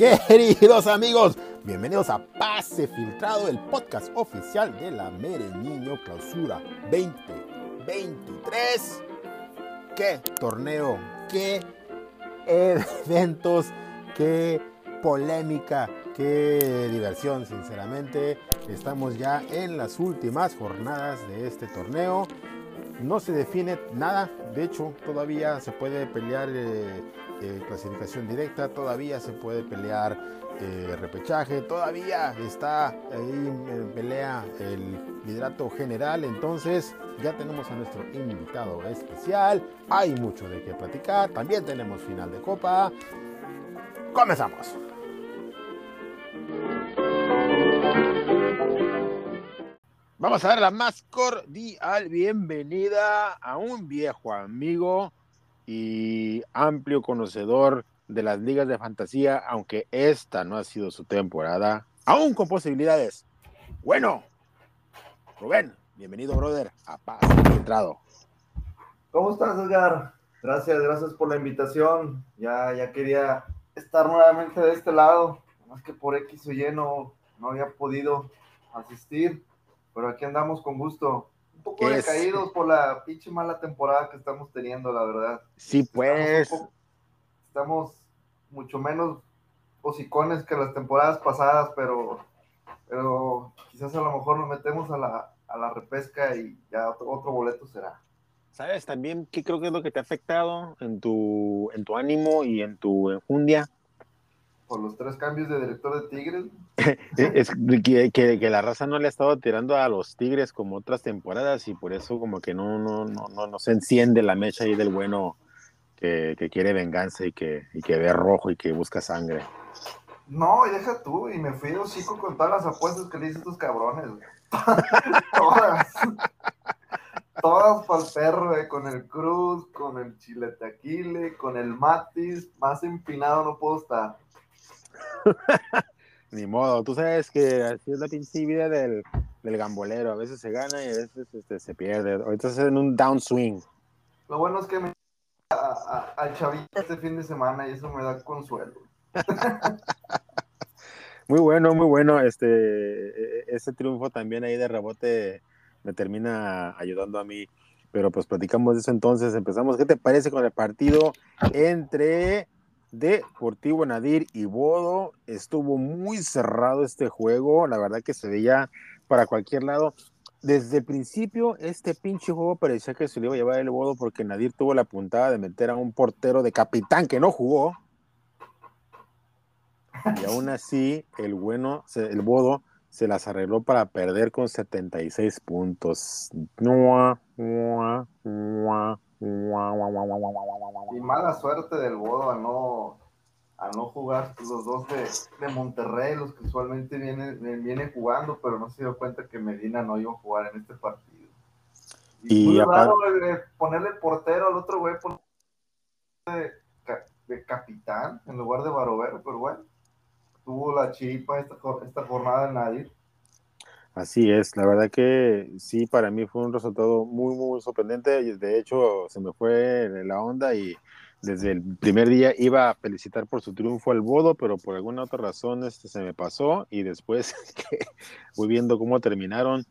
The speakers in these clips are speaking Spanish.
Queridos amigos, bienvenidos a Pase Filtrado, el podcast oficial de la Mere Niño Clausura 2023. ¿Qué torneo? ¿Qué eventos? ¿Qué polémica? ¿Qué diversión? Sinceramente, estamos ya en las últimas jornadas de este torneo. No se define nada, de hecho todavía se puede pelear eh, eh, clasificación directa, todavía se puede pelear eh, repechaje, todavía está ahí en pelea el liderato general, entonces ya tenemos a nuestro invitado especial, hay mucho de qué platicar, también tenemos final de copa, comenzamos. Vamos a dar la más cordial bienvenida a un viejo amigo y amplio conocedor de las ligas de fantasía, aunque esta no ha sido su temporada, aún con posibilidades. Bueno, Rubén, bienvenido, brother, a Paz Entrado. ¿Cómo estás, Edgar? Gracias, gracias por la invitación. Ya, ya quería estar nuevamente de este lado, más que por X o Y no, no había podido asistir, pero aquí andamos con gusto un poco decaídos por la pinche mala temporada que estamos teniendo, la verdad. Sí, pues. Estamos, mucho menos hocicones que las temporadas pasadas, pero, pero quizás a lo mejor nos metemos a la, a la repesca y ya otro, otro boleto será. ¿Sabes también qué creo que es lo que te ha afectado en tu, en tu ánimo y en tu enjundia? Por los tres cambios de director de Tigres. es que, que, la raza no le ha estado tirando a los Tigres como otras temporadas y por eso como que no, no, no, no, no se enciende la mecha ahí del bueno que, que quiere venganza y que, y que ve rojo y que busca sangre. No, y deja tú, y me fui de hocico con todas las apuestas que le hice a estos cabrones. todas. todas para el perro, con el Cruz, con el Chilete Aquile, con el Matis, más empinado no puedo estar. Ni modo, tú sabes que así es la pinche vida del, del gambolero. A veces se gana y a veces este, se pierde. Ahorita estás en un downswing. Lo bueno es que me al chavito este fin de semana y eso me da consuelo. muy bueno, muy bueno. Este, e, e, ese triunfo también ahí de rebote me termina ayudando a mí. Pero pues platicamos de eso entonces. Empezamos. ¿Qué te parece con el partido entre Deportivo Nadir y Bodo. Estuvo muy cerrado este juego, la verdad que se veía para cualquier lado. Desde el principio, este pinche juego parecía que se le iba a llevar el Bodo porque Nadir tuvo la puntada de meter a un portero de capitán que no jugó. Y aún así, el bueno, el Bodo se las arregló para perder con 76 puntos. Y mala suerte del Bodo a no, a no jugar los dos de, Monterrey, los que usualmente vienen, vienen jugando, pero no se dio cuenta que Medina no iba a jugar en este partido. Y, y eh, ponerle portero al otro güey de, de, capitán en lugar de Barovero, pero bueno, tuvo la chipa esta, esta jornada en Nadir. Así es, la verdad que sí, para mí fue un resultado muy, muy sorprendente. De hecho, se me fue la onda y desde el primer día iba a felicitar por su triunfo al Bodo, pero por alguna otra razón este, se me pasó y después voy viendo cómo terminaron,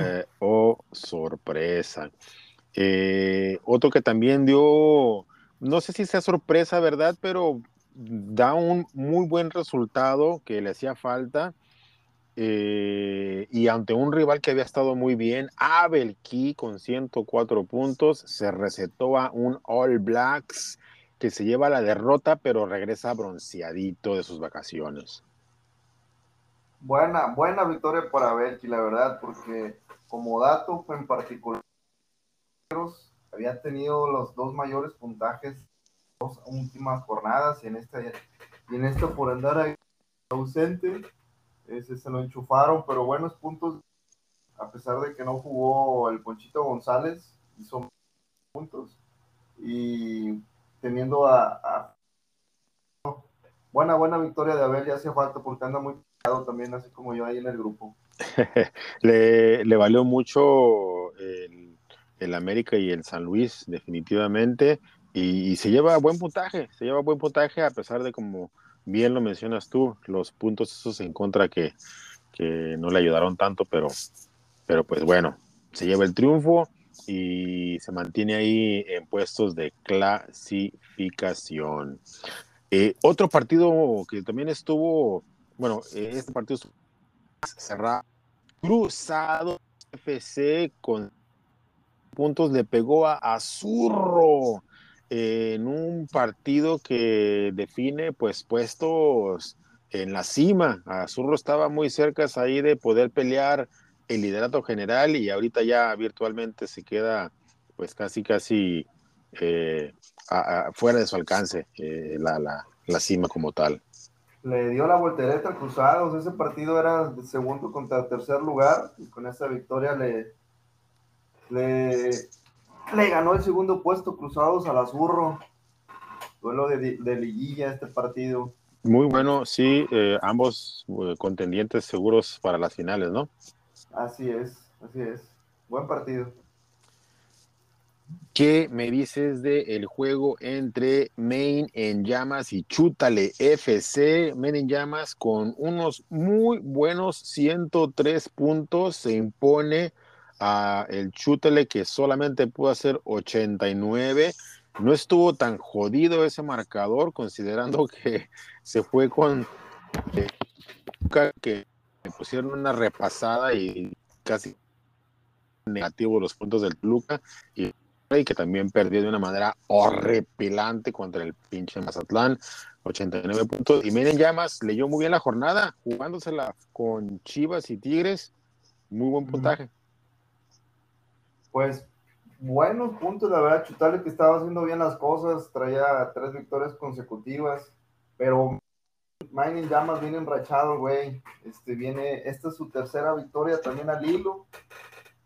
eh, oh, sorpresa. Eh, otro que también dio, no sé si sea sorpresa, ¿verdad? Pero da un muy buen resultado que le hacía falta eh, y ante un rival que había estado muy bien, Abel Key con 104 puntos, se recetó a un All Blacks que se lleva la derrota, pero regresa bronceadito de sus vacaciones. Buena, buena victoria para Abel Key, la verdad, porque como dato en particular, había tenido los dos mayores puntajes dos últimas jornadas y en esta, y en esta por andar ausente ese se lo enchufaron, pero buenos puntos, a pesar de que no jugó el Ponchito González, hizo puntos. Y teniendo a, buena, buena victoria de Abel, ya hacía falta porque anda muy pegado también, así como yo ahí en el grupo. le, le, valió mucho el, el, América y el San Luis, definitivamente, y, y, se lleva buen puntaje, se lleva buen puntaje a pesar de como bien lo mencionas tú, los puntos esos en contra que, que no le ayudaron tanto, pero, pero pues bueno, se lleva el triunfo y se mantiene ahí en puestos de clasificación. Eh, otro partido que también estuvo, bueno, este partido cerrado, cruzado FC con puntos le pegó a Azurro en un partido que define pues puestos en la cima. Azurro estaba muy cerca ahí de poder pelear el liderato general y ahorita ya virtualmente se queda pues casi casi eh, fuera de su alcance eh, la, la, cima como tal. Le dio la voltereta al Cruzados, ese partido era segundo contra tercer lugar y con esa victoria le, le, le ganó el segundo puesto Cruzados al Azurro. Duelo de, de liguilla este partido. Muy bueno, sí, eh, ambos contendientes seguros para las finales, ¿no? Así es, así es. Buen partido. ¿Qué me dices del el juego entre Main en llamas y Chútale FC? Main en llamas con unos muy buenos 103 puntos se impone a el Chútale que solamente pudo hacer 89. No estuvo tan jodido ese marcador considerando que se fue con eh, que pusieron una repasada y casi negativo los puntos del Toluca y que también perdió de una manera horripilante contra el pinche Mazatlán, 89 puntos. Y miren Llamas leyó muy bien la jornada, jugándosela con Chivas y Tigres, muy buen puntaje. Pues buenos puntos, la verdad, Chutale que estaba haciendo bien las cosas, traía tres victorias consecutivas, pero Mining Llamas viene enrachado, güey. Este viene, esta es su tercera victoria también al hilo.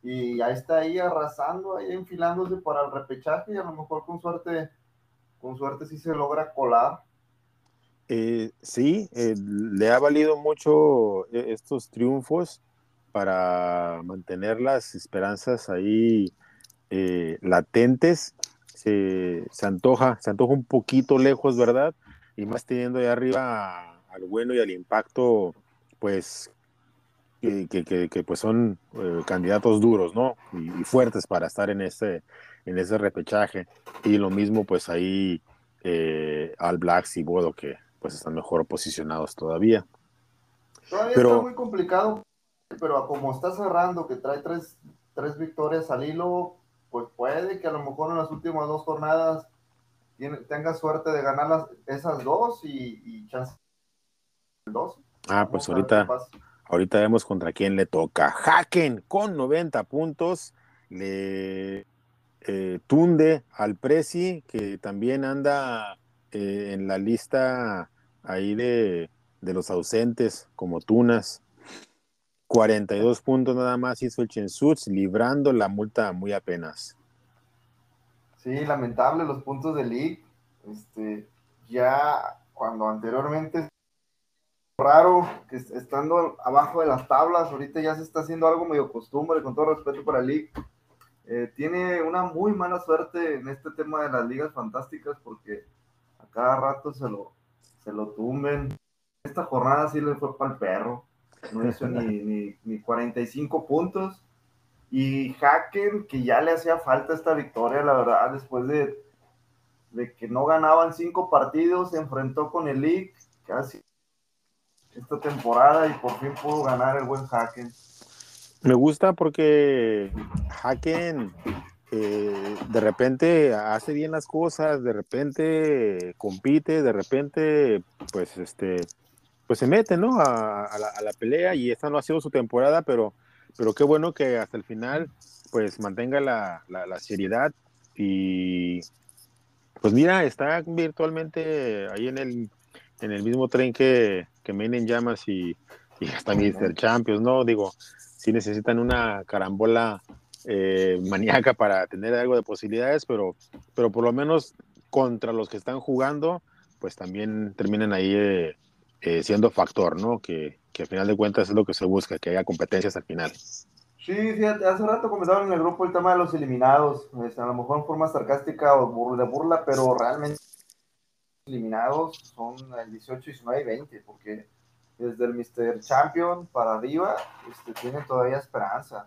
Y ahí está ahí arrasando, ahí enfilándose para el repechaje y a lo mejor con suerte, con suerte sí se logra colar. Eh, sí, eh, le ha valido mucho eh, estos triunfos para mantener las esperanzas ahí latentes. Se, se, antoja, se antoja un poquito lejos, ¿verdad? y más teniendo ahí arriba al bueno y al impacto, pues que, que, pues son eh, candidatos duros, ¿no? Y, fuertes para estar en ese, en ese repechaje. Y lo mismo, pues ahí eh, al Blacks y Bodo, que pues están mejor posicionados todavía. Todavía pero, está muy complicado, pero como está cerrando, que trae tres, tres victorias al hilo, pues puede que a lo mejor en las últimas dos jornadas tenga suerte de ganar las, esas dos y, y chance dos. Ah, pues ahorita, ahorita vemos contra quién le toca. Haken con 90 puntos, le eh, tunde al Prezi, que también anda eh, en la lista ahí de, de los ausentes, como Tunas. 42 puntos nada más hizo el Chensuts, librando la multa muy apenas. Sí, lamentable los puntos de League. Este, ya cuando anteriormente raro que estando abajo de las tablas, ahorita ya se está haciendo algo medio costumbre, con todo respeto para League. Eh, tiene una muy mala suerte en este tema de las ligas fantásticas porque a cada rato se lo, se lo tumben. Esta jornada sí le fue para el perro. No hizo ni, ni, ni 45 puntos y Haken, que ya le hacía falta esta victoria, la verdad, después de, de que no ganaban cinco partidos, se enfrentó con el League casi esta temporada y por fin pudo ganar el buen Haken. Me gusta porque Haken eh, de repente hace bien las cosas, de repente compite, de repente pues este pues se mete ¿no? a, la, a la pelea y esta no ha sido su temporada, pero pero qué bueno que hasta el final pues mantenga la, seriedad y pues mira, está virtualmente ahí en el, en el mismo tren que, que Main en llamas y, y hasta Mr. Champions, ¿no? Digo, sí necesitan una carambola eh, maníaca para tener algo de posibilidades, pero, pero por lo menos contra los que están jugando, pues también terminan ahí eh, eh, siendo factor, ¿no? Que, que al final de cuentas es lo que se busca, que haya competencias al final. Sí, fíjate, hace rato comentaron en el grupo el tema de los eliminados, pues, a lo mejor en forma sarcástica o de burla, pero realmente eliminados son el 18, 19 y 20, porque desde el Mr. Champion para arriba este, tienen todavía esperanza.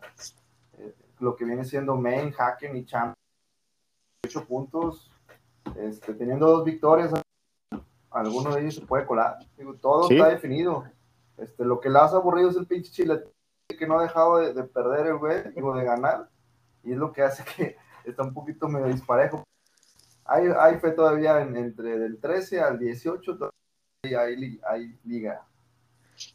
Eh, lo que viene siendo Main, Hacken y Champion, 8 puntos, este, teniendo dos victorias, alguno de ellos se puede colar. Digo, todo está definido. Este, lo que le hace aburrido es el pinche chile que no ha dejado de, perder el güey, digo, de ganar, y es lo que hace que está un poquito medio disparejo. Hay, hay fe todavía entre del 13 al 18, hay, hay liga.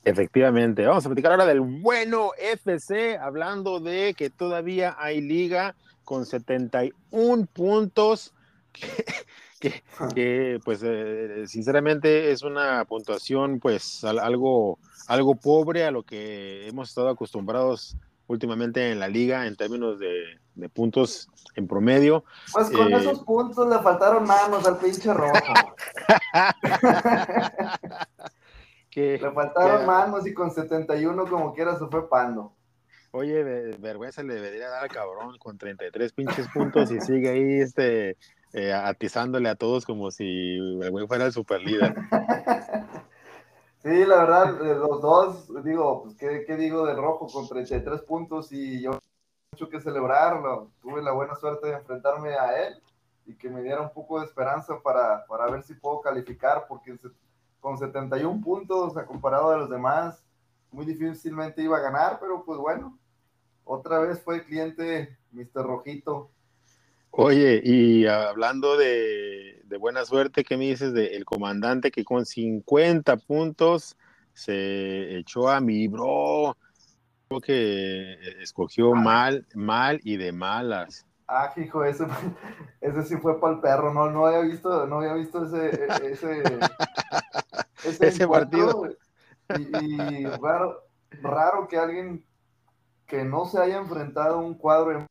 Efectivamente, vamos a platicar ahora del bueno FC, hablando de que todavía hay liga con 71 puntos, que, pues eh, sinceramente es una puntuación pues algo, algo pobre a lo que hemos estado acostumbrados últimamente en la liga en términos de, puntos en promedio. Pues con eh, esos puntos le faltaron manos al pinche rojo. Le faltaron manos y con 71 como quiera se fue pando. Oye, vergüenza le debería dar al cabrón con 33 pinches puntos y sigue ahí este, eh, atizándole a todos como si el güey fuera el super líder. sí, la verdad, los dos, digo, pues, ¿qué, digo de rojo con 33 puntos y yo mucho que celebrarlo. Tuve la buena suerte de enfrentarme a él y que me diera un poco de esperanza para, para ver si puedo calificar, porque con 71 puntos a comparado de los demás, muy difícilmente iba a ganar, pero pues bueno, otra vez fue el cliente Mr. Rojito. Oye, y hablando de, buena suerte, ¿qué me dices del comandante que con 50 puntos se echó a mi bro? Creo que escogió ah. mal, mal y de malas. Ah, hijo, ese, ese sí fue para el perro, no, no había visto, no había visto ese, ese, ese, partido. Y, raro, raro que alguien que no se haya enfrentado a un cuadro en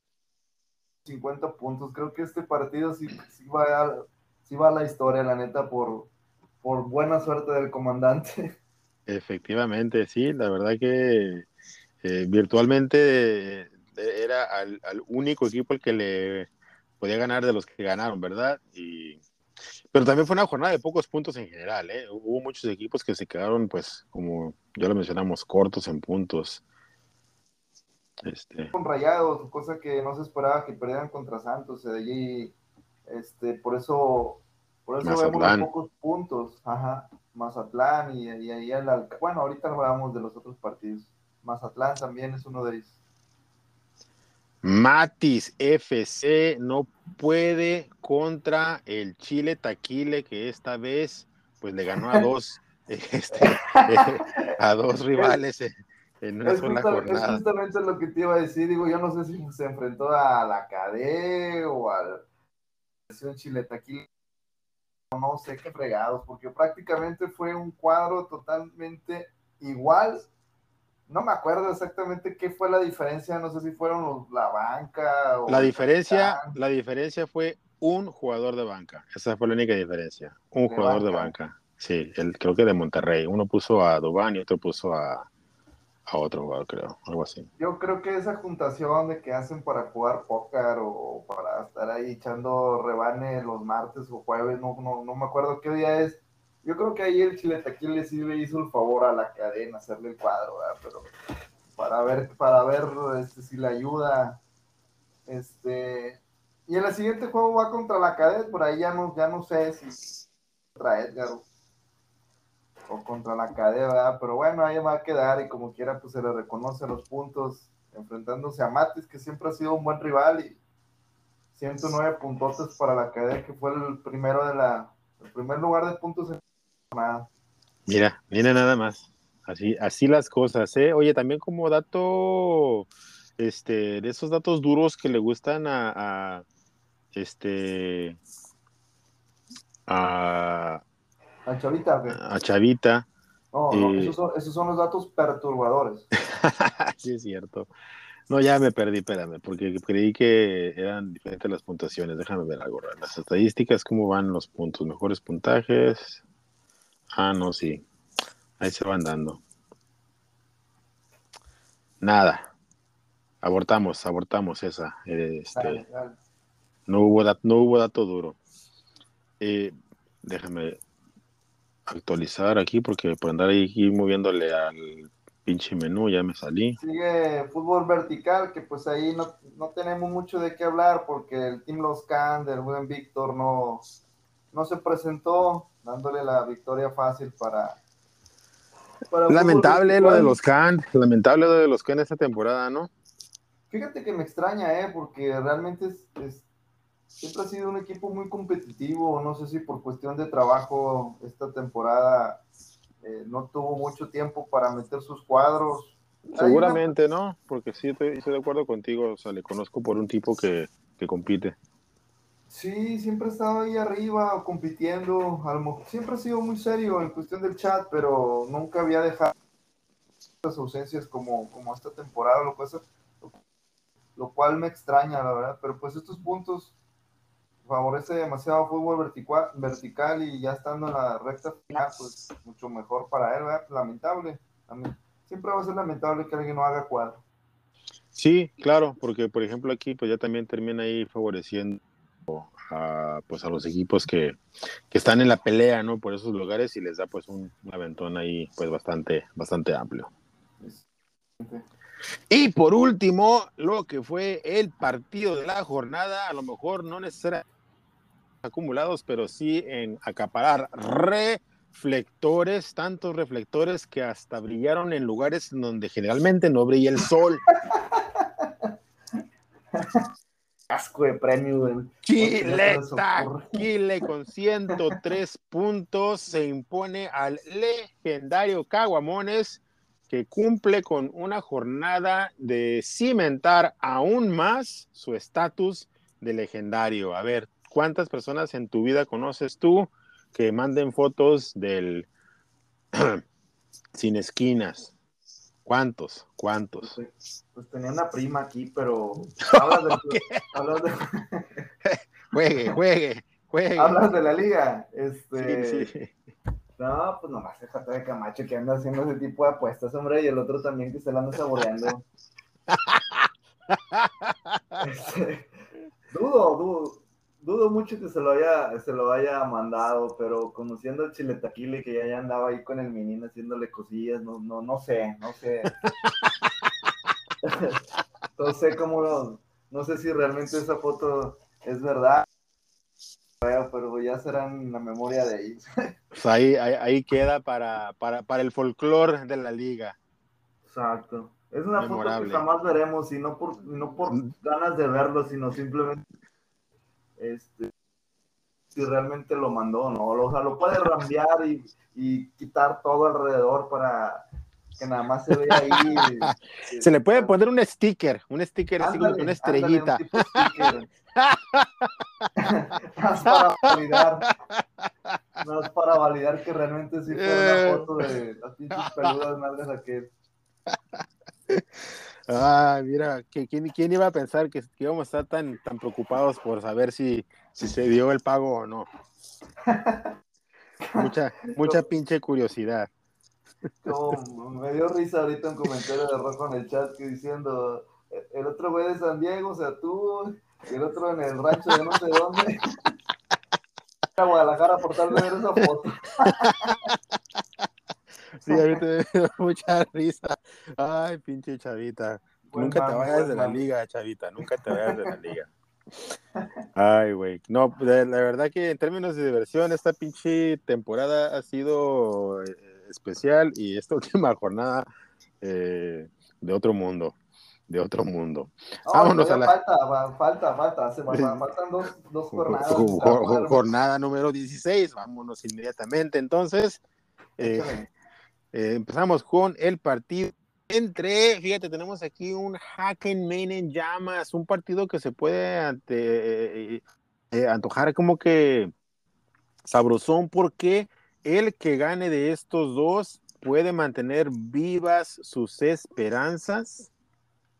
50 puntos. Creo que este partido sí, sí, va, a, sí va la historia, la neta, por, por buena suerte del comandante. Efectivamente, sí, la verdad que eh, virtualmente era al, único equipo el que le podía ganar de los que ganaron, ¿verdad? Y, pero también fue una jornada de pocos puntos en general, ¿eh? Hubo muchos equipos que se quedaron, pues, como ya lo mencionamos, cortos en puntos. Este... Con rayados, cosa que no se esperaba que perdieran contra Santos, de allí, este, por eso, por eso vemos pocos puntos, ajá, Mazatlán y, ahí el, bueno, ahorita hablamos de los otros partidos. Mazatlán también es uno de ellos. Matis FC no puede contra el Chile Taquile que esta vez pues le ganó a dos este, a dos rivales en una sola jornada. Es justamente lo que te iba a decir, digo, yo no sé si se enfrentó a la CADE o a la Chile Taquile no sé qué fregados, porque prácticamente fue un cuadro totalmente igual. No me acuerdo exactamente qué fue la diferencia, no sé si fueron la banca o la diferencia, la diferencia fue un jugador de banca, esa fue la única diferencia, un jugador de banca, sí, el, creo que de Monterrey, uno puso a Dubán y otro puso a, a otro jugador, creo, algo así. Yo creo que esa juntación de que hacen para jugar póker o para estar ahí echando rebane los martes o jueves, no, no, no me acuerdo qué día es, yo creo que ahí el Chiletaquil sí le hizo el favor a la cadena hacerle el cuadro, ¿verdad? pero para ver, para ver este, si le ayuda. Este, y en el siguiente juego va contra la cadena, por ahí ya no, ya no sé si contra Edgar o contra la cadena, ¿verdad? Pero bueno, ahí va a quedar y como quiera, pues se le reconoce los puntos enfrentándose a Matis, que siempre ha sido un buen rival y 109 puntos para la cadena, que fue el primero de la, el primer lugar de puntos en Mira, mira nada más. Así, así las cosas, ¿eh? Oye, también como dato, este, de esos datos duros que le gustan a, este, a, a Chavita. A Chavita. No, no eh, esos, son, esos, son, los datos perturbadores. sí, es cierto. No, ya me perdí, espérame, porque creí que eran diferentes las puntuaciones. Déjame ver algo. Las estadísticas, ¿cómo van los puntos? Mejores puntajes. Ah, no, sí. Ahí se van dando. Nada. Abortamos, abortamos esa. Este, No, hubo no hubo dato duro. Eh, déjame actualizar aquí porque por andar ahí moviéndole al pinche menú ya me salí. Sigue fútbol vertical, que pues ahí no, no tenemos mucho de qué hablar porque el Team Los Can del buen Víctor no, no se presentó, dándole la victoria fácil para... lamentable lo de los Can, lamentable lo de los Can esta temporada, ¿no? Fíjate que me extraña, ¿eh? Porque realmente es, siempre ha sido un equipo muy competitivo, no sé si por cuestión de trabajo esta temporada eh, no tuvo mucho tiempo para meter sus cuadros. Seguramente, ¿no? Porque sí, estoy, de acuerdo contigo, o sea, le conozco por un tipo que, que compite. Sí, siempre ha estado ahí arriba compitiendo, siempre ha sido muy serio en cuestión del chat, pero nunca había dejado las ausencias como, como esta temporada, lo, cual, lo cual me extraña, la verdad, pero pues estos puntos favorece demasiado fútbol vertical, vertical y ya estando en la recta final, pues mucho mejor para él, ¿verdad? Lamentable, siempre va a ser lamentable que alguien no haga cuadro. Sí, claro, porque por ejemplo aquí pues ya también termina ahí favoreciendo a, pues a los equipos que, que, están en la pelea, ¿no? Por esos lugares y les da pues un, aventón ahí pues bastante, bastante amplio. Y por último, lo que fue el partido de la jornada, a lo mejor no necesariamente acumulados, pero sí en acaparar reflectores, tantos reflectores que hasta brillaron en lugares donde generalmente no brilla el sol. Asco de premio, Chile Taquile con 103 puntos se impone al legendario Caguamones que cumple con una jornada de cimentar aún más su estatus de legendario. A ver, ¿cuántas personas en tu vida conoces tú que manden fotos del sin esquinas? ¿Cuántos? ¿Cuántos? Pues, pues, tenía una prima aquí, pero hablas de, juegue, juegue, juegue. Hablas de la liga. Este, sí, No, pues nomás déjate de Camacho que anda haciendo ese tipo de apuestas, hombre, y el otro también que se la anda saboreando. Este, dudo, dudo, dudo mucho que se lo haya, se lo haya mandado, pero conociendo al Chile Taquile que ya, andaba ahí con el menino haciéndole cosillas, no, no, no sé, no sé. no sé cómo, no sé si realmente esa foto es verdad, pero ya será en la memoria de ellos. Pues ahí, ahí, queda para, para, para el folclore de la liga. Exacto. Es una foto que jamás veremos y no por, no por mm. ganas de verlo, sino simplemente este, si realmente lo mandó no. O sea, lo puede rambear y, y quitar todo alrededor para que nada más se vea ahí. se le puede poner un sticker, un sticker así como una estrellita. más para validar. Más para validar que realmente sí fue una foto de las pinches peludas madres aquel. Ah, mira, ¿quién, ¿quién iba a pensar que, íbamos a estar tan, tan preocupados por saber si, si se dio el pago o no? mucha, mucha pinche curiosidad. me dio risa ahorita un comentario de Rojo en el chat que diciendo, el otro güey de San Diego, o sea, tú, y el otro en el rancho de no sé dónde. a Guadalajara por tal de ver esa foto. Sí, ahorita me dio mucha risa. Ay, pinche chavita. nunca te vayas de la liga, chavita. Nunca te vayas de la liga. Ay, güey. No, la verdad que en términos de diversión, esta pinche temporada ha sido eh, especial y esta última jornada eh, de otro mundo. De otro mundo. Vámonos a la. Falta, falta, falta. Se faltan dos, dos jornadas. Jornada número 16. Vámonos inmediatamente. Entonces, eh, eh, empezamos con el partido entre, fíjate, tenemos aquí un Hacken en llamas, un partido que se puede ante, eh, antojar como que sabrosón porque el que gane de estos dos puede mantener vivas sus esperanzas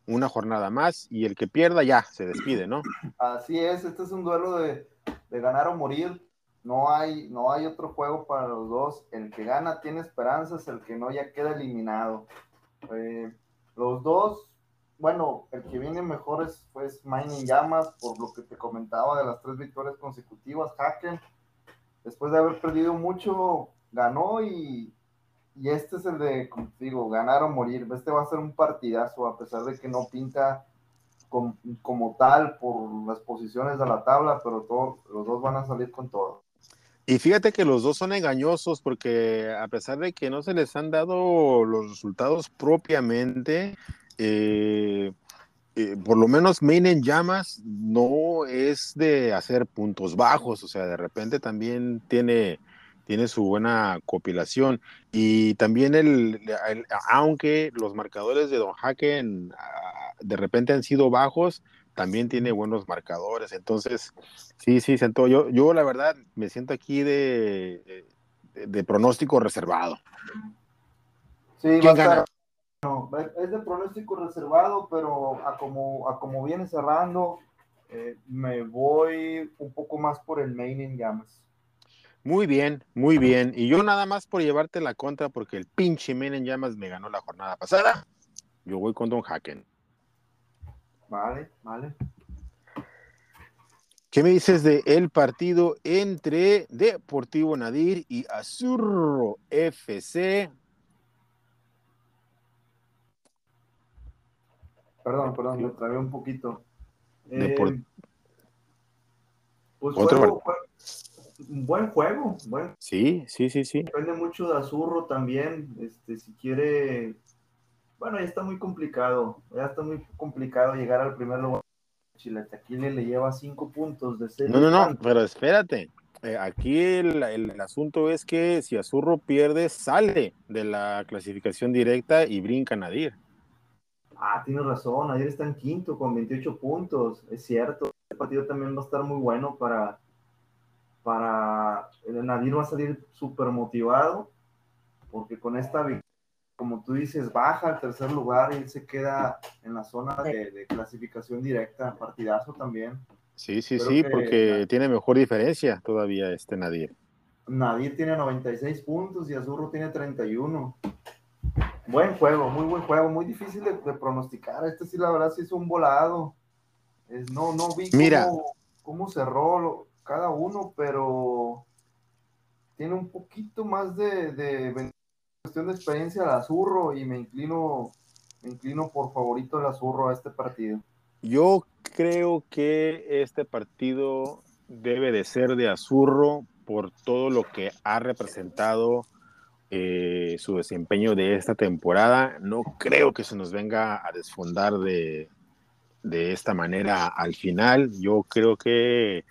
una jornada más y el que pierda ya se despide, ¿no? Así es, este es un duelo de ganar o morir no hay, no hay otro juego para los dos. El que gana tiene esperanzas, el que no ya queda eliminado. Eh, los dos, bueno, el que viene mejor es pues Mining Llamas, por lo que te comentaba de las tres victorias consecutivas. Haken, después de haber perdido mucho, ganó y, y este es el de, como digo, ganar o morir. Este va a ser un partidazo, a pesar de que no pinta como, tal por las posiciones de la tabla, pero todos los dos van a salir con todo. Y fíjate que los dos son engañosos porque a pesar de que no se les han dado los resultados propiamente, eh, eh, por lo menos Maine en llamas no es de hacer puntos bajos, o sea, de repente también tiene, tiene su buena compilación. Y también el, aunque los marcadores de Don Haken de repente han sido bajos, también tiene buenos marcadores. Entonces, sí, sí, siento, yo, yo la verdad me siento aquí de, de, pronóstico reservado. Sí, ¿Quién gana? No, es de pronóstico reservado, pero a como, a como viene cerrando, eh, me voy un poco más por el main en llamas. Muy bien, muy bien. Y yo nada más por llevarte la contra, porque el pinche main en llamas me ganó la jornada pasada. Yo voy con Don Haken. Vale, vale. ¿Qué me dices de el partido entre Deportivo Nadir y Azurro FC? Perdón, perdón, me trabé un poquito. Eh, pues Otro un buen juego. Bueno. Sí, sí, sí, sí. Depende mucho de Azurro también. Este, si quiere bueno, ya está muy complicado, ya está muy complicado llegar al primer lugar. Chilatequile le lleva cinco puntos de seis. No, no, no, pero espérate. Eh, aquí el, el, asunto es que si Azurro pierde, sale de la clasificación directa y brinca Nadir. Ah, tienes razón, Nadir está en quinto con 28 puntos, es cierto. El partido también va a estar muy bueno para, para Nadir va a salir súper motivado, porque con esta victoria como tú dices, baja al tercer lugar y él se queda en la zona de, clasificación directa, partidazo también. Sí, sí, sí, porque tiene mejor diferencia todavía este Nadir. Nadir tiene 96 puntos y Azurro tiene 31. Buen juego, muy buen juego, muy difícil de, pronosticar. Este sí, la verdad, sí es un volado. no, no vi cómo, cerró cada uno, pero tiene un poquito más de, de cuestión de experiencia al Azurro y me inclino, me inclino por favorito el Azurro a este partido. Yo creo que este partido debe de ser de Azurro por todo lo que ha representado eh, su desempeño de esta temporada. No creo que se nos venga a desfondar de, de esta manera al final. Yo creo que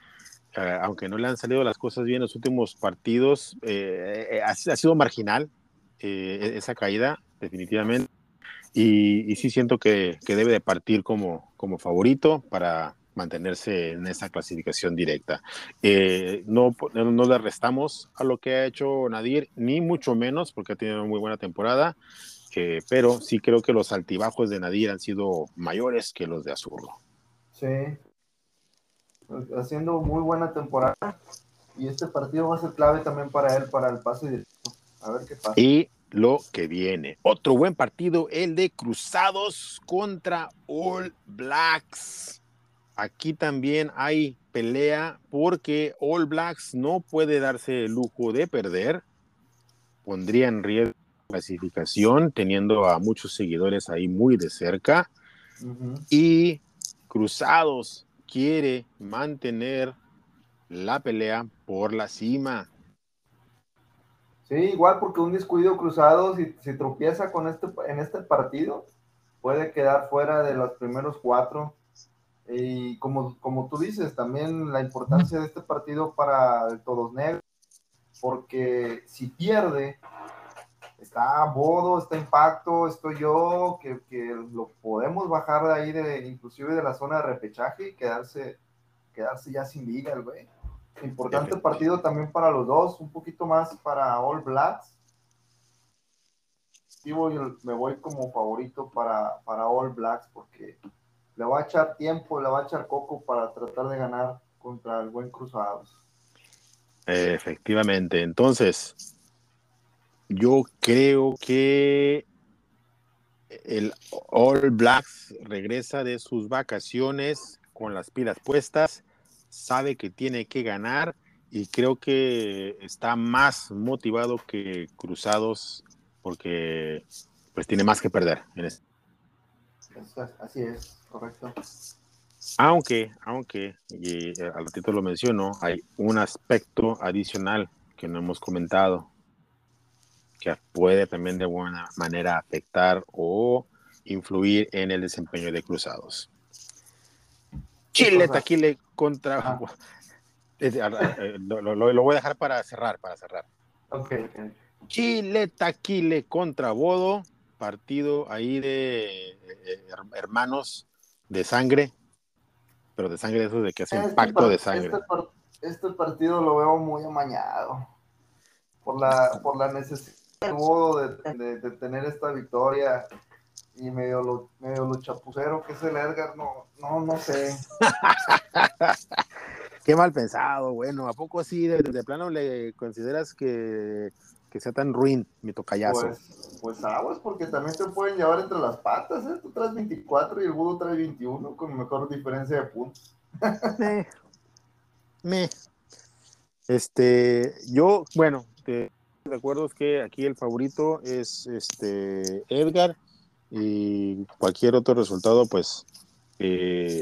eh, aunque no le han salido las cosas bien en los últimos partidos, eh, ha, sido marginal. Eh, esa caída, definitivamente. Y, sí siento que, debe de partir como, como favorito para mantenerse en esa clasificación directa. Eh, no, no le restamos a lo que ha hecho Nadir, ni mucho menos, porque ha tenido una muy buena temporada, eh, pero sí creo que los altibajos de Nadir han sido mayores que los de Azurro. Sí, haciendo muy buena temporada, y este partido va a ser clave también para él, para el pase directo. A ver qué pasa. Y lo que viene. Otro buen partido, el de Cruzados contra All Blacks. Aquí también hay pelea porque All Blacks no puede darse el lujo de perder. Pondría en riesgo la clasificación teniendo a muchos seguidores ahí muy de cerca. Y Cruzados quiere mantener la pelea por la cima. Sí, igual porque un descuido cruzado, si, si tropieza con este, en este partido, puede quedar fuera de los primeros cuatro. Y como, como tú dices, también la importancia de este partido para el Todos Negros, porque si pierde, está Bodo, está Impacto, estoy yo, que, que, lo podemos bajar de ahí, de, inclusive de la zona de repechaje y quedarse, quedarse ya sin liga el güey. Importante partido también para los dos, un poquito más para All Blacks. Sí me voy como favorito para, para All Blacks porque le va a echar tiempo, le va a echar coco para tratar de ganar contra el buen Cruzados. Efectivamente, entonces yo creo que el All Blacks regresa de sus vacaciones con las pilas puestas sabe que tiene que ganar y creo que está más motivado que Cruzados porque pues tiene más que perder en este. Así es, correcto. Aunque, aunque, y eh, al ratito lo menciono, hay un aspecto adicional que no hemos comentado, que puede también de buena manera afectar o influir en el desempeño de Cruzados. Chile Taquile contra. Ah. Eh, lo, voy a dejar para cerrar, para cerrar. Chile Taquile contra Bodo, partido ahí de eh, hermanos de sangre, pero de sangre eso de que hace un este pacto de sangre. Este, este, partido lo veo muy amañado por la, por la necesidad de Bodo de, de tener esta victoria y medio lo, medio lo chapucero que es el Edgar, no, no, no sé. Qué mal pensado, bueno, ¿a poco así de, plano le consideras que, que, sea tan ruin mi tocayazo? Pues, pues aguas, porque también te pueden llevar entre las patas, ¿eh? Tú traes 24 y el Budo trae 21 con mejor diferencia de puntos. me, me. Este, yo, bueno, te recuerdo que aquí el favorito es este Edgar y cualquier otro resultado, pues eh,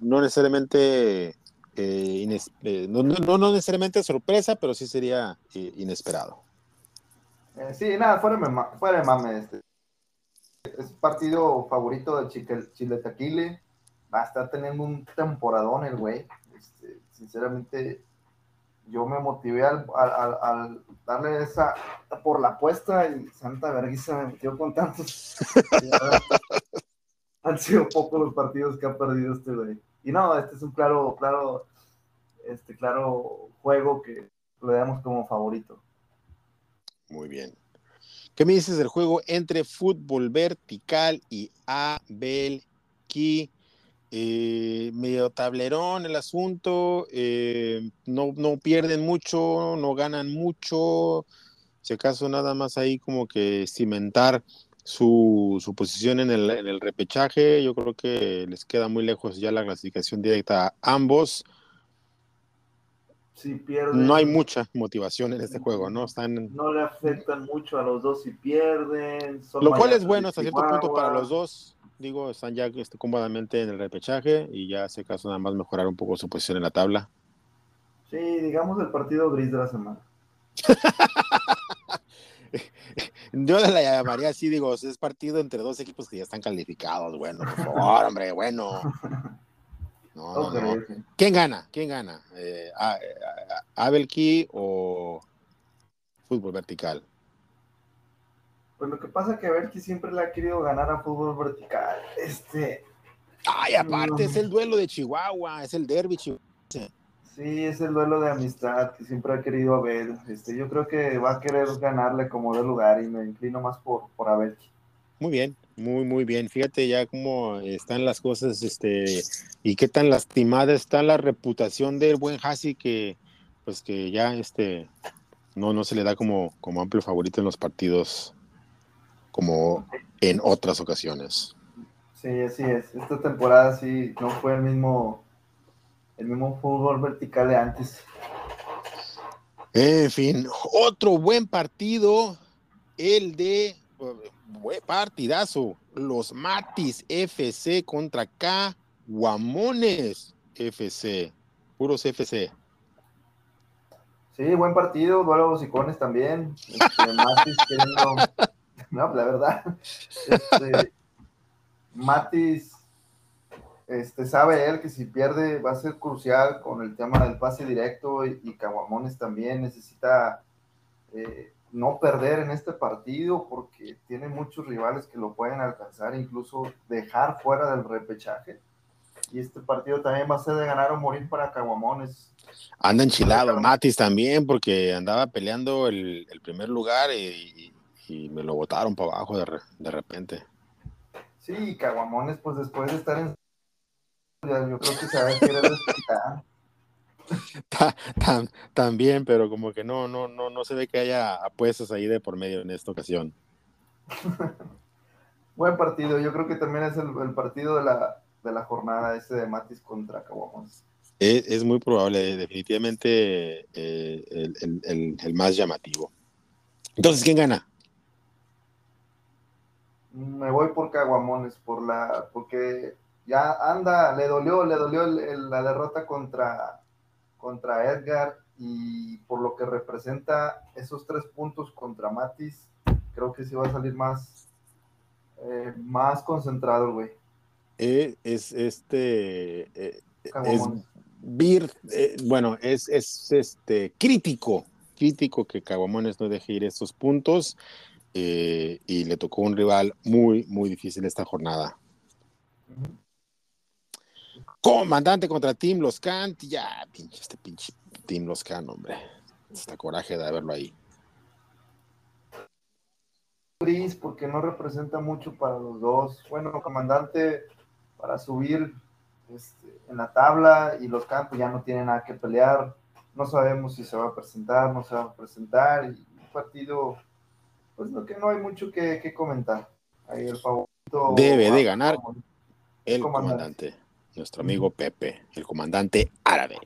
no necesariamente eh, eh, no, no, necesariamente sorpresa, pero sí sería inesperado. sí, nada, fuera fuera de mame. Este. Es partido favorito de Chile, Chile Taquile. Va a estar teniendo un temporadón el güey. Este, sinceramente, yo me motivé al, darle esa por la apuesta y Santa Verguisa me metió con tantos. han sido pocos los partidos que ha perdido este güey. Y no, este es un claro, claro, este claro juego que lo damos como favorito. Muy bien. ¿Qué me dices del juego entre fútbol vertical y Abel Ki? Eh, medio tablerón el asunto, eh, no, no, pierden mucho, no ganan mucho, si acaso nada más ahí como que cimentar su, su posición en el, en el, repechaje, yo creo que les queda muy lejos ya la clasificación directa a ambos. Si pierden, no hay mucha motivación en este juego, ¿no? Están... No le afectan mucho a los dos si pierden. Lo cual es bueno hasta cierto punto para los dos digo, están ya este, cómodamente en el repechaje y ya hace caso nada más mejorar un poco su posición en la tabla. Sí, digamos el partido gris de la semana. Yo la llamaría así, digo, es partido entre dos equipos que ya están calificados. Bueno, por favor, hombre, bueno. No, ¿Quién gana? ¿Quién gana? Eh, ¿Abelki o fútbol vertical? Pues lo que pasa es que que siempre le ha querido ganar a fútbol vertical. Este. Ay, aparte, es el duelo de Chihuahua, es el derby Chihuahua. Sí, es el duelo de amistad que siempre ha querido Abel. Este, yo creo que va a querer ganarle como de lugar y me inclino más por, por Abel. Muy bien, muy, muy bien. Fíjate ya cómo están las cosas, este, y qué tan lastimada está la reputación del buen Hasi que, pues que ya, este, no, no se le da como, como amplio favorito en los partidos como en otras ocasiones. Sí, así es. Esta temporada sí no fue el mismo, el mismo fútbol vertical de antes. En fin, otro buen partido, el de buen partidazo, los Matis FC contra K Guamones FC, puros FC. Sí, buen partido, duelo de icones también. Este, Matis no, la verdad. Este, Matis este, sabe él que si pierde va a ser crucial con el tema del pase directo y, y Caguamones también necesita eh, no perder en este partido porque tiene muchos rivales que lo pueden alcanzar, incluso dejar fuera del repechaje. Y este partido también va a ser de ganar o morir para Caguamones. Anda enchilado Matis también porque andaba peleando el, el primer lugar y, y me lo botaron para abajo de, de repente. Sí, Caguamones, pues después de estar en. Yo creo que se va a querer También, pero como que no, no, no, no se ve que haya apuestas ahí de por medio en esta ocasión. Buen partido, yo creo que también es el, partido de la, de la jornada ese de Matis contra Caguamones. Es, muy probable, definitivamente eh, el, más llamativo. Entonces, ¿quién gana? Me voy por Caguamones, por la, porque ya anda, le dolió, le dolió la derrota contra, contra Edgar y por lo que representa esos tres puntos contra Matis, creo que sí va a salir más, eh, más concentrado, güey. Eh, es este es Vir, eh, bueno, es, es, este, crítico, crítico que Caguamones no deje ir estos puntos eh, y le tocó un rival muy, muy difícil esta jornada. Comandante contra Team Los ya, pinche, este pinche Team Los Cant, hombre. Está coraje de verlo ahí. Gris, porque no representa mucho para los dos. Bueno, comandante, para subir este, en la tabla y los campos ya no tienen nada que pelear. No sabemos si se va a presentar, no se va a presentar. Y un partido, pues lo que no hay mucho que, comentar. Ahí el favorito. Debe de ganar el comandante. nuestro amigo Pepe, el comandante árabe.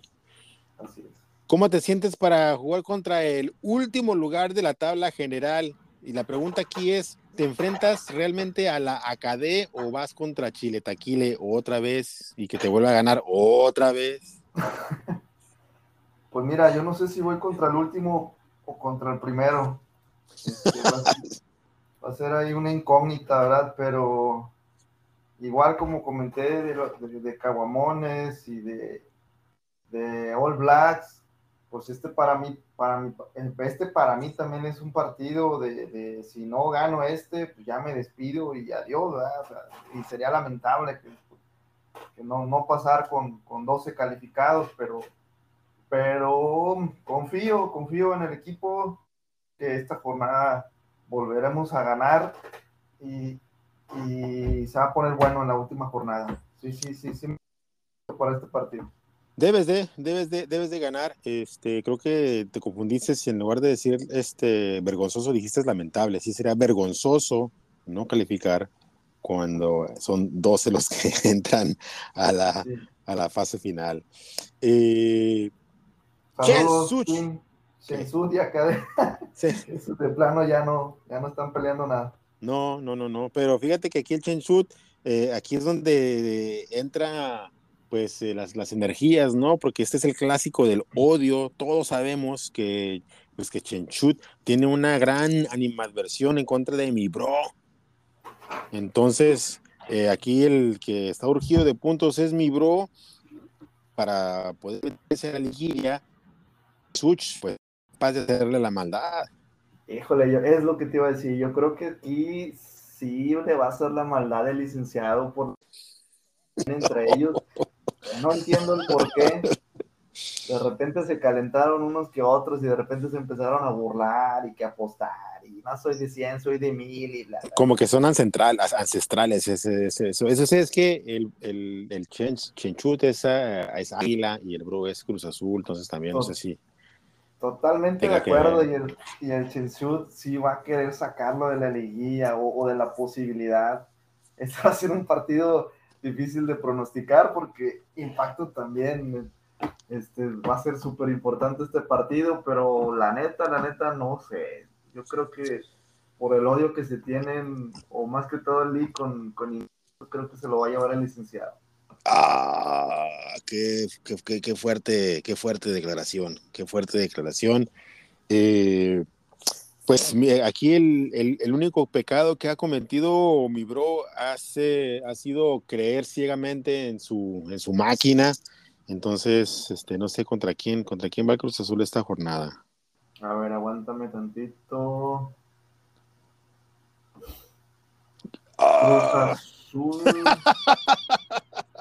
Así es. ¿Cómo te sientes para jugar contra el último lugar de la tabla general? Y la pregunta aquí es, ¿te enfrentas realmente a la ACADE o vas contra Chile Taquile otra vez y que te vuelva a ganar otra vez? Pues mira, yo no sé si voy contra el último o contra el primero. Este, va, a ser, ahí una incógnita, ¿verdad? Pero igual como comenté de, de, Caguamones y de, de All Blacks, pues este para mí, para mí, este para mí también es un partido de, si no gano este, pues ya me despido y adiós, y sería lamentable que, no, no, pasar con, con, 12 calificados, pero, pero confío, confío en el equipo que esta jornada volveremos a ganar y, y se va a poner bueno en la última jornada. Sí, sí, sí, sí, para este partido. Debes de, debes de, debes de ganar. Este, creo que te confundiste si en lugar de decir este vergonzoso dijiste lamentable. Sí sería vergonzoso no calificar cuando son 12 los que entran a la, a la fase final. Eh, y acá de, de plano ya no, ya no están peleando nada. No, no, no, no. Pero fíjate que aquí el Chensut, eh, aquí es donde entra pues eh, las, las, energías, ¿no? Porque este es el clásico del odio. Todos sabemos que, pues que Chenchut tiene una gran animadversión en contra de mi bro. Entonces, eh, aquí el que está urgido de puntos es mi bro para poder meterse a la liguilla. Such, pues, capaz de hacerle la maldad. Híjole, es lo que te iba a decir. Yo creo que aquí sí le va a hacer la maldad del licenciado por entre ellos. No entiendo el por qué. De repente se calentaron unos que otros y de repente se empezaron a burlar y que apostar. Y no soy de 100, soy de 1000 y bla, Como que son ancestrales, ancestrales. eso. Eso sí es que el, el, el Chenchut es, es, águila y el Bro es Cruz Azul, entonces también no sé si. Totalmente de acuerdo. Y el, y el Chenchut sí va a querer sacarlo de la liguilla o, o de la posibilidad. Este va a ser un partido difícil de pronosticar porque Impacto también este, va a ser súper importante este partido, pero la neta, la neta, no sé. Yo creo que por el odio que se tienen, o más que todo el league con, con creo que se lo va a llevar el licenciado. Ah, qué, qué, qué, fuerte, qué fuerte declaración, qué fuerte declaración. Eh, pues aquí el, el, único pecado que ha cometido mi bro hace, ha sido creer ciegamente en su, en su máquina. Entonces, este, no sé contra quién, contra quién va el Cruz Azul esta jornada. A ver, aguántame tantito. Ah. Cruz Azul.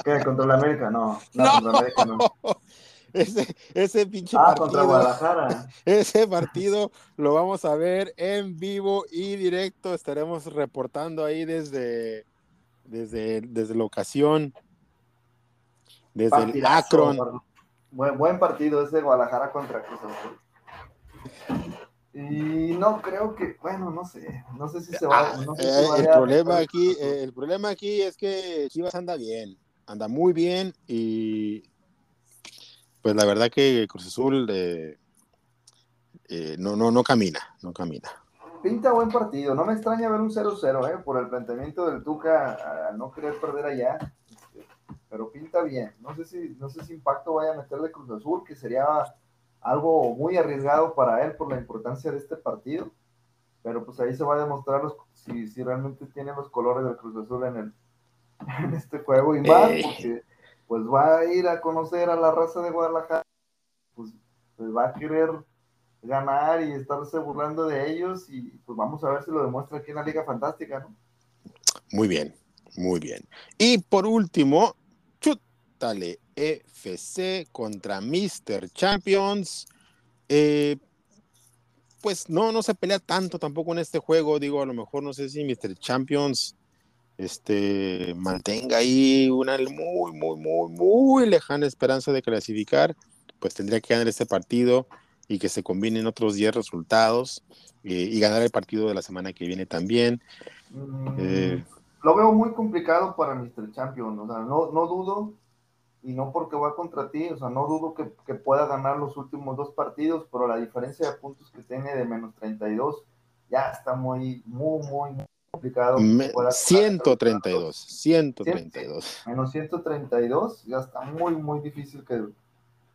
¿Qué? ¿Contra la América? No, no, no. contra América no. Ese, ese pinche ah, partido. Contra Guadalajara. Ese partido lo vamos a ver en vivo y directo. Estaremos reportando ahí desde, desde, desde la ocasión. Desde el Akron. Buen, buen partido ese Guadalajara contra Cruz Azul. Y no creo que, bueno, no sé, no sé si se va. No sé eh, el problema aquí, eh, el problema aquí es que Chivas anda bien, anda muy bien y pues la verdad que Cruz Azul eh, eh, no, no, no camina, no camina. Pinta buen partido, no me extraña ver un 0-0, ¿eh? por el planteamiento del Tuca a no querer perder allá, pero pinta bien. No sé si, no sé si impacto vaya a meterle Cruz Azul, que sería algo muy arriesgado para él por la importancia de este partido, pero pues ahí se va a demostrar si, si realmente tiene los colores del Cruz Azul en, el, en este juego y más, porque pues va a ir a conocer a la raza de Guadalajara, pues, pues, va a querer ganar y estarse burlando de ellos y pues vamos a ver si lo demuestra aquí en la Liga Fantástica, ¿no? Muy bien, muy bien. Y por último, Chútale FC contra Mr. Champions. Eh, pues no, no se pelea tanto tampoco en este juego. Digo, a lo mejor no sé si Mr. Champions este, mantenga ahí una muy, muy, muy, muy lejana esperanza de clasificar, pues tendría que ganar este partido y que se combinen otros 10 resultados eh, y ganar el partido de la semana que viene también. Mm, eh, lo veo muy complicado para Mr. Champion, o sea, no, no dudo, y no porque va contra ti, o sea, no dudo que, que, pueda ganar los últimos dos partidos, pero la diferencia de puntos que tiene de menos 32 ya está muy, muy, muy, complicado. 132, 132. Menos 132, ya está muy, muy difícil que,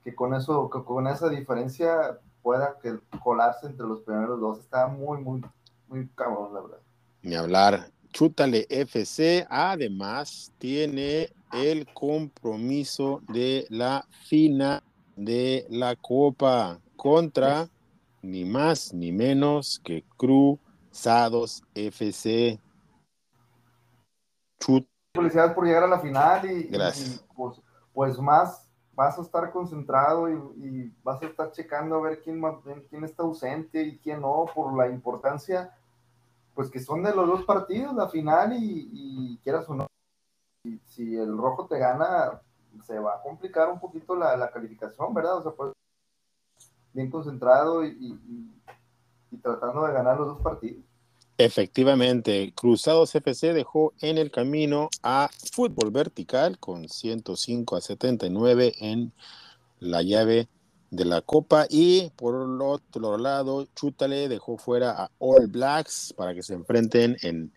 que con eso, que con esa diferencia pueda que colarse entre los primeros dos. Está muy, muy, muy cabrón, la verdad. Ni hablar. Chútale FC, además, tiene el compromiso de la final de la Copa contra ni más ni menos que Cruz Sados FC. Chut. Felicidades por llegar a la final y, Gracias. pues, pues, más vas a estar concentrado y, vas a estar checando a ver quién, quién está ausente y quién no, por la importancia, pues que son de los dos partidos, la final y, quieras o no, si, el rojo te gana, se va a complicar un poquito la, calificación, ¿verdad? O sea, pues bien concentrado y, y tratando de ganar los dos partidos. Efectivamente, Cruzados FC dejó en el camino a Fútbol Vertical con 105 a 79 en la llave de la Copa y por el otro lado, Chútale dejó fuera a All Blacks para que se enfrenten en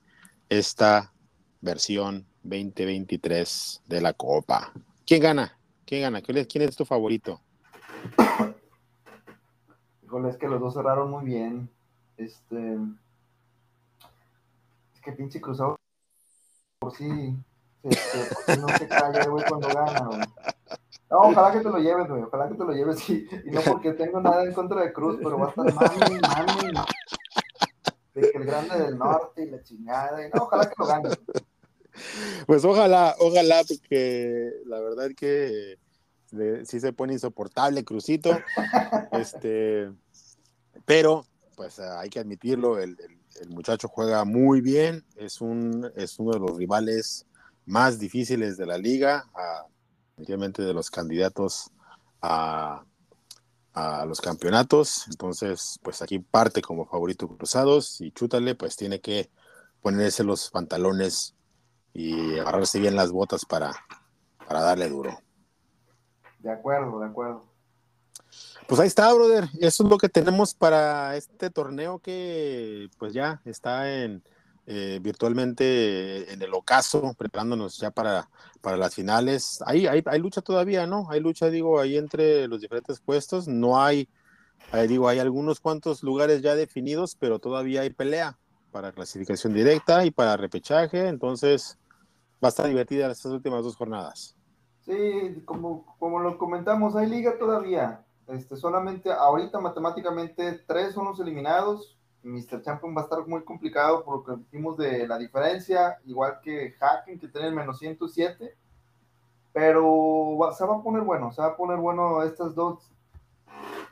esta versión 2023 de la Copa. ¿Quién gana? ¿Quién gana? ¿Quién es tu favorito? Híjole, es que los dos cerraron muy bien. Este, es que pinche cruzado por sí, no se calla, güey, cuando gana, güey. No, ojalá que te lo lleves, güey, ojalá que te lo lleves, y, y no porque tengo nada en contra de Cruz, pero va a estar mami, mami, de que el grande del norte y la chingada, y no, ojalá que lo gane. Pues ojalá, ojalá, porque la verdad que sí se pone insoportable Crucito, este, pero pues hay que admitirlo, el, el muchacho juega muy bien, es, un, es uno de los rivales más difíciles de la liga, obviamente de los candidatos a, a, los campeonatos. Entonces, pues aquí parte como favorito cruzados y Chútale, pues tiene que ponerse los pantalones y agarrarse bien las botas para, para darle duro. De acuerdo, de acuerdo. Pues ahí está, brother. Eso es lo que tenemos para este torneo que pues ya está en eh, virtualmente en el ocaso, preparándonos ya para, para las finales. Hay, hay, lucha todavía, ¿no? Hay lucha, digo, ahí entre los diferentes puestos. No hay, digo, hay algunos cuantos lugares ya definidos, pero todavía hay pelea para clasificación directa y para repechaje. Entonces va a estar divertida estas últimas dos jornadas. Sí, como, como lo comentamos, hay liga todavía este, solamente ahorita matemáticamente tres son los eliminados. Mr. Champion va a estar muy complicado por lo vimos de la diferencia, igual que Hacken, que tiene el menos 107. Pero se va a poner bueno, se va a poner bueno estas dos,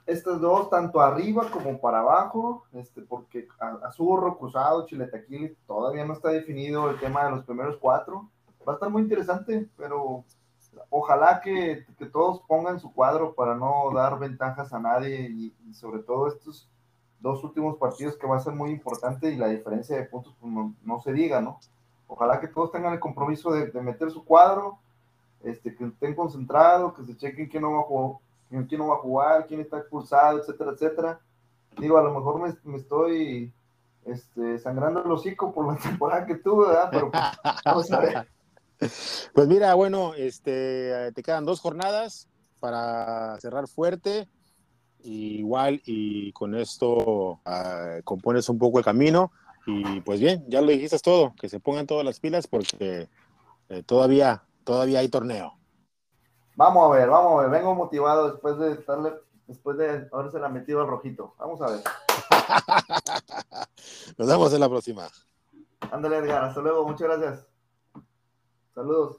estas dos, tanto arriba como para abajo, este, porque Azurro, Cruzado, Chiletaquil, todavía no está definido el tema de los primeros cuatro. Va a estar muy interesante, pero ojalá que, todos pongan su cuadro para no dar ventajas a nadie y, sobre todo estos dos últimos partidos que va a ser muy importante y la diferencia de puntos pues, no, se diga, ¿no? Ojalá que todos tengan el compromiso de, meter su cuadro, este, que estén concentrados, que se chequen quién no va a quién no va a jugar, quién está expulsado, etcétera, etcétera. Digo, a lo mejor me, estoy este, sangrando el hocico por la temporada que tuve, ¿verdad? Pero pues, vamos a ver. Pues mira, bueno, este, te quedan dos jornadas para cerrar fuerte. igual, y con esto uh, compones un poco el camino. Y pues bien, ya lo dijiste todo, que se pongan todas las pilas porque eh, todavía, todavía hay torneo. Vamos a ver, vamos a ver. Vengo motivado después de estarle, después de haberse la metido al rojito. Vamos a ver. Nos vemos en la próxima. Ándale, Edgar. Hasta luego. Muchas gracias. Saludos.